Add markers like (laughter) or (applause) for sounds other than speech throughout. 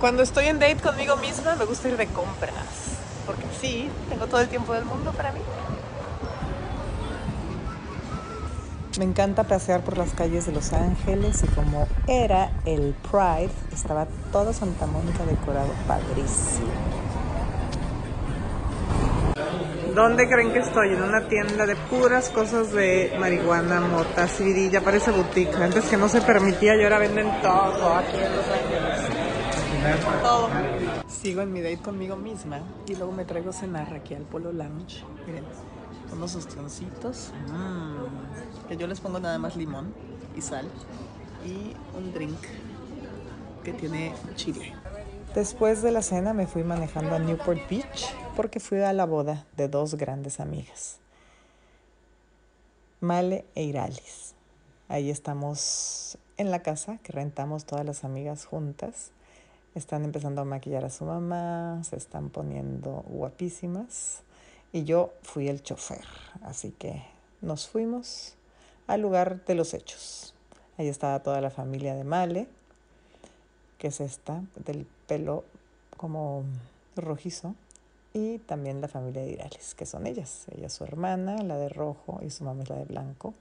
Cuando estoy en date conmigo misma, me gusta ir de compras. Porque sí, tengo todo el tiempo del mundo para mí. Me encanta pasear por las calles de Los Ángeles y como era el Pride, estaba toda Santa Mónica decorado padrísimo. ¿Dónde creen que estoy? En una tienda de puras cosas de marihuana, mota, CBD, ya parece boutique. Antes que no se permitía y ahora venden todo aquí en Los Ángeles. Todo. Sigo en mi date conmigo misma y luego me traigo a cenar aquí al Polo Lounge. Miren, unos ostioncitos. Mm, que yo les pongo nada más limón y sal. Y un drink que tiene chile. Después de la cena me fui manejando a Newport Beach porque fui a la boda de dos grandes amigas, Male e Iralis. Ahí estamos en la casa que rentamos todas las amigas juntas. Están empezando a maquillar a su mamá, se están poniendo guapísimas y yo fui el chofer, así que nos fuimos al lugar de los hechos. Ahí estaba toda la familia de Male, que es esta, del pelo como rojizo, y también la familia de Irales, que son ellas. Ella es su hermana, la de rojo, y su mamá es la de blanco.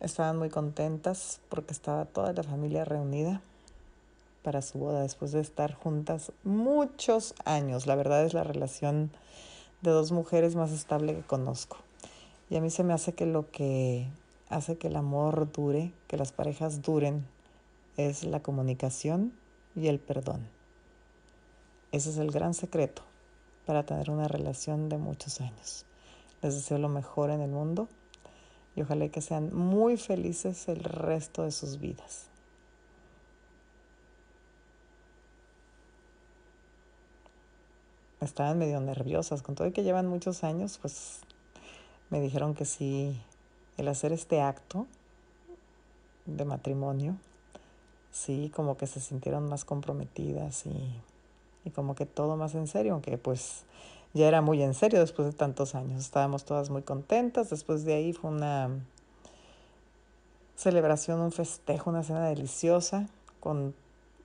Estaban muy contentas porque estaba toda la familia reunida para su boda después de estar juntas muchos años. La verdad es la relación de dos mujeres más estable que conozco. Y a mí se me hace que lo que hace que el amor dure, que las parejas duren, es la comunicación y el perdón. Ese es el gran secreto para tener una relación de muchos años. Les deseo lo mejor en el mundo y ojalá que sean muy felices el resto de sus vidas. Estaban medio nerviosas, con todo y que llevan muchos años, pues me dijeron que sí, el hacer este acto de matrimonio sí, como que se sintieron más comprometidas y, y, como que todo más en serio, aunque pues ya era muy en serio después de tantos años. Estábamos todas muy contentas, después de ahí fue una celebración, un festejo, una cena deliciosa con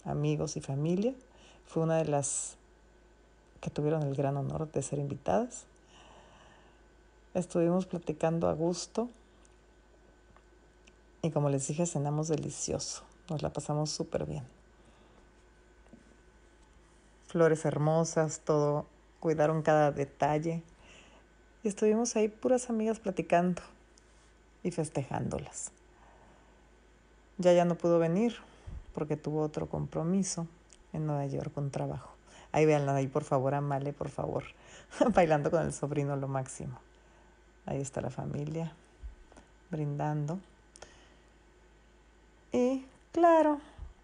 amigos y familia. Fue una de las que tuvieron el gran honor de ser invitadas. Estuvimos platicando a gusto y como les dije, cenamos delicioso. Nos la pasamos súper bien. Flores hermosas, todo, cuidaron cada detalle. Y estuvimos ahí puras amigas platicando y festejándolas. Ya ya no pudo venir porque tuvo otro compromiso en Nueva York con trabajo. Ahí véanla ahí, por favor, Amale, por favor. (laughs) Bailando con el sobrino lo máximo. Ahí está la familia, brindando. Y Claro,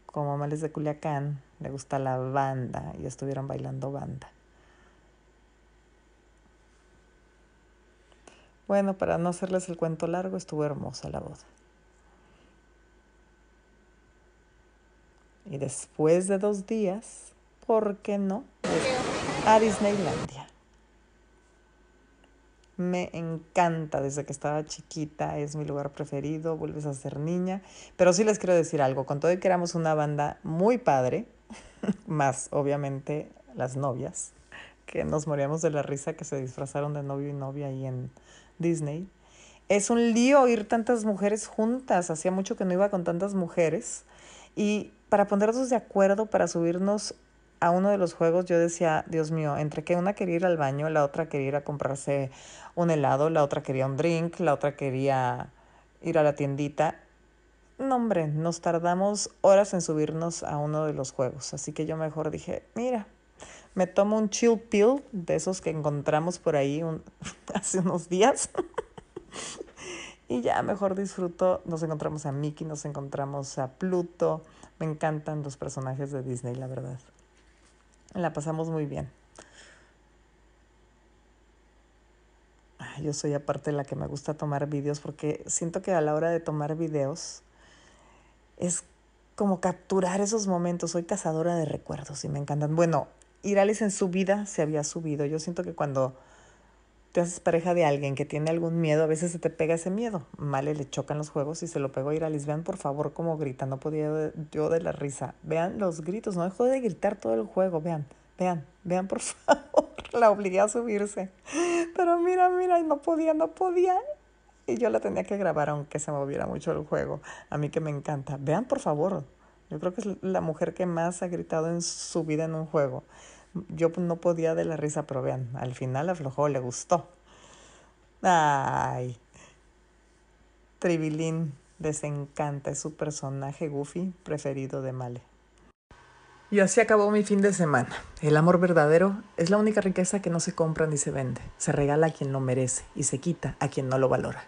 como Males de Culiacán, le gusta la banda y estuvieron bailando banda. Bueno, para no hacerles el cuento largo, estuvo hermosa la boda. Y después de dos días, ¿por qué no? A Disneylandia. Me encanta desde que estaba chiquita, es mi lugar preferido, vuelves a ser niña. Pero sí les quiero decir algo, con todo y que éramos una banda muy padre, (laughs) más obviamente las novias, que nos moríamos de la risa que se disfrazaron de novio y novia ahí en Disney. Es un lío ir tantas mujeres juntas, hacía mucho que no iba con tantas mujeres. Y para ponernos de acuerdo, para subirnos a uno de los juegos yo decía, Dios mío, entre que una quería ir al baño, la otra quería ir a comprarse un helado, la otra quería un drink, la otra quería ir a la tiendita. No, hombre, nos tardamos horas en subirnos a uno de los juegos. Así que yo mejor dije, mira, me tomo un chill pill de esos que encontramos por ahí (laughs) hace unos días. (laughs) y ya mejor disfruto. Nos encontramos a Mickey, nos encontramos a Pluto. Me encantan los personajes de Disney, la verdad. La pasamos muy bien. Yo soy aparte la que me gusta tomar videos porque siento que a la hora de tomar videos es como capturar esos momentos. Soy cazadora de recuerdos y me encantan. Bueno, Iralis en su vida se había subido. Yo siento que cuando te haces pareja de alguien que tiene algún miedo, a veces se te pega ese miedo. Male le chocan los juegos y se lo pegó a ir a Liz. Vean, por favor, cómo grita. No podía yo de la risa. Vean los gritos. No dejó de gritar todo el juego. Vean, vean, vean, por (laughs) favor. La obligué a subirse. Pero mira, mira, no podía, no podía. Y yo la tenía que grabar aunque se moviera mucho el juego. A mí que me encanta. Vean, por favor. Yo creo que es la mujer que más ha gritado en su vida en un juego. Yo no podía de la risa, pero vean, al final aflojó, le gustó. Ay, Tribilín les encanta, es su personaje Goofy preferido de Male. Y así acabó mi fin de semana. El amor verdadero es la única riqueza que no se compra ni se vende. Se regala a quien lo merece y se quita a quien no lo valora.